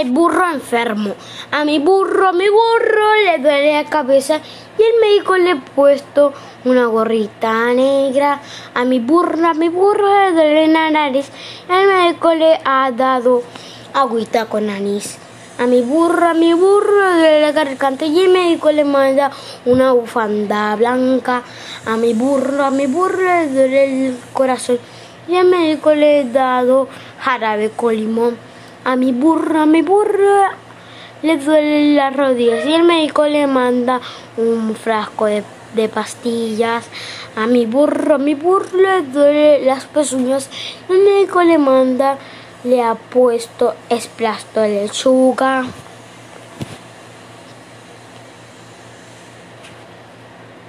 El burro enfermo. A mi burro, mi burro le duele la cabeza y el médico le ha puesto una gorrita negra. A mi burro, a mi burro le duele la nariz y el médico le ha dado agüita con anís. A mi burro, a mi burro le duele la garganta y el médico le manda una bufanda blanca. A mi burro, a mi burro le duele el corazón y el médico le ha dado jarabe con limón. A mi burro, a mi burro le duele las rodillas y el médico le manda un frasco de, pastillas. A mi burro, a mi burro le duele las pezuñas y el médico le manda, le ha puesto esplasto lechuga.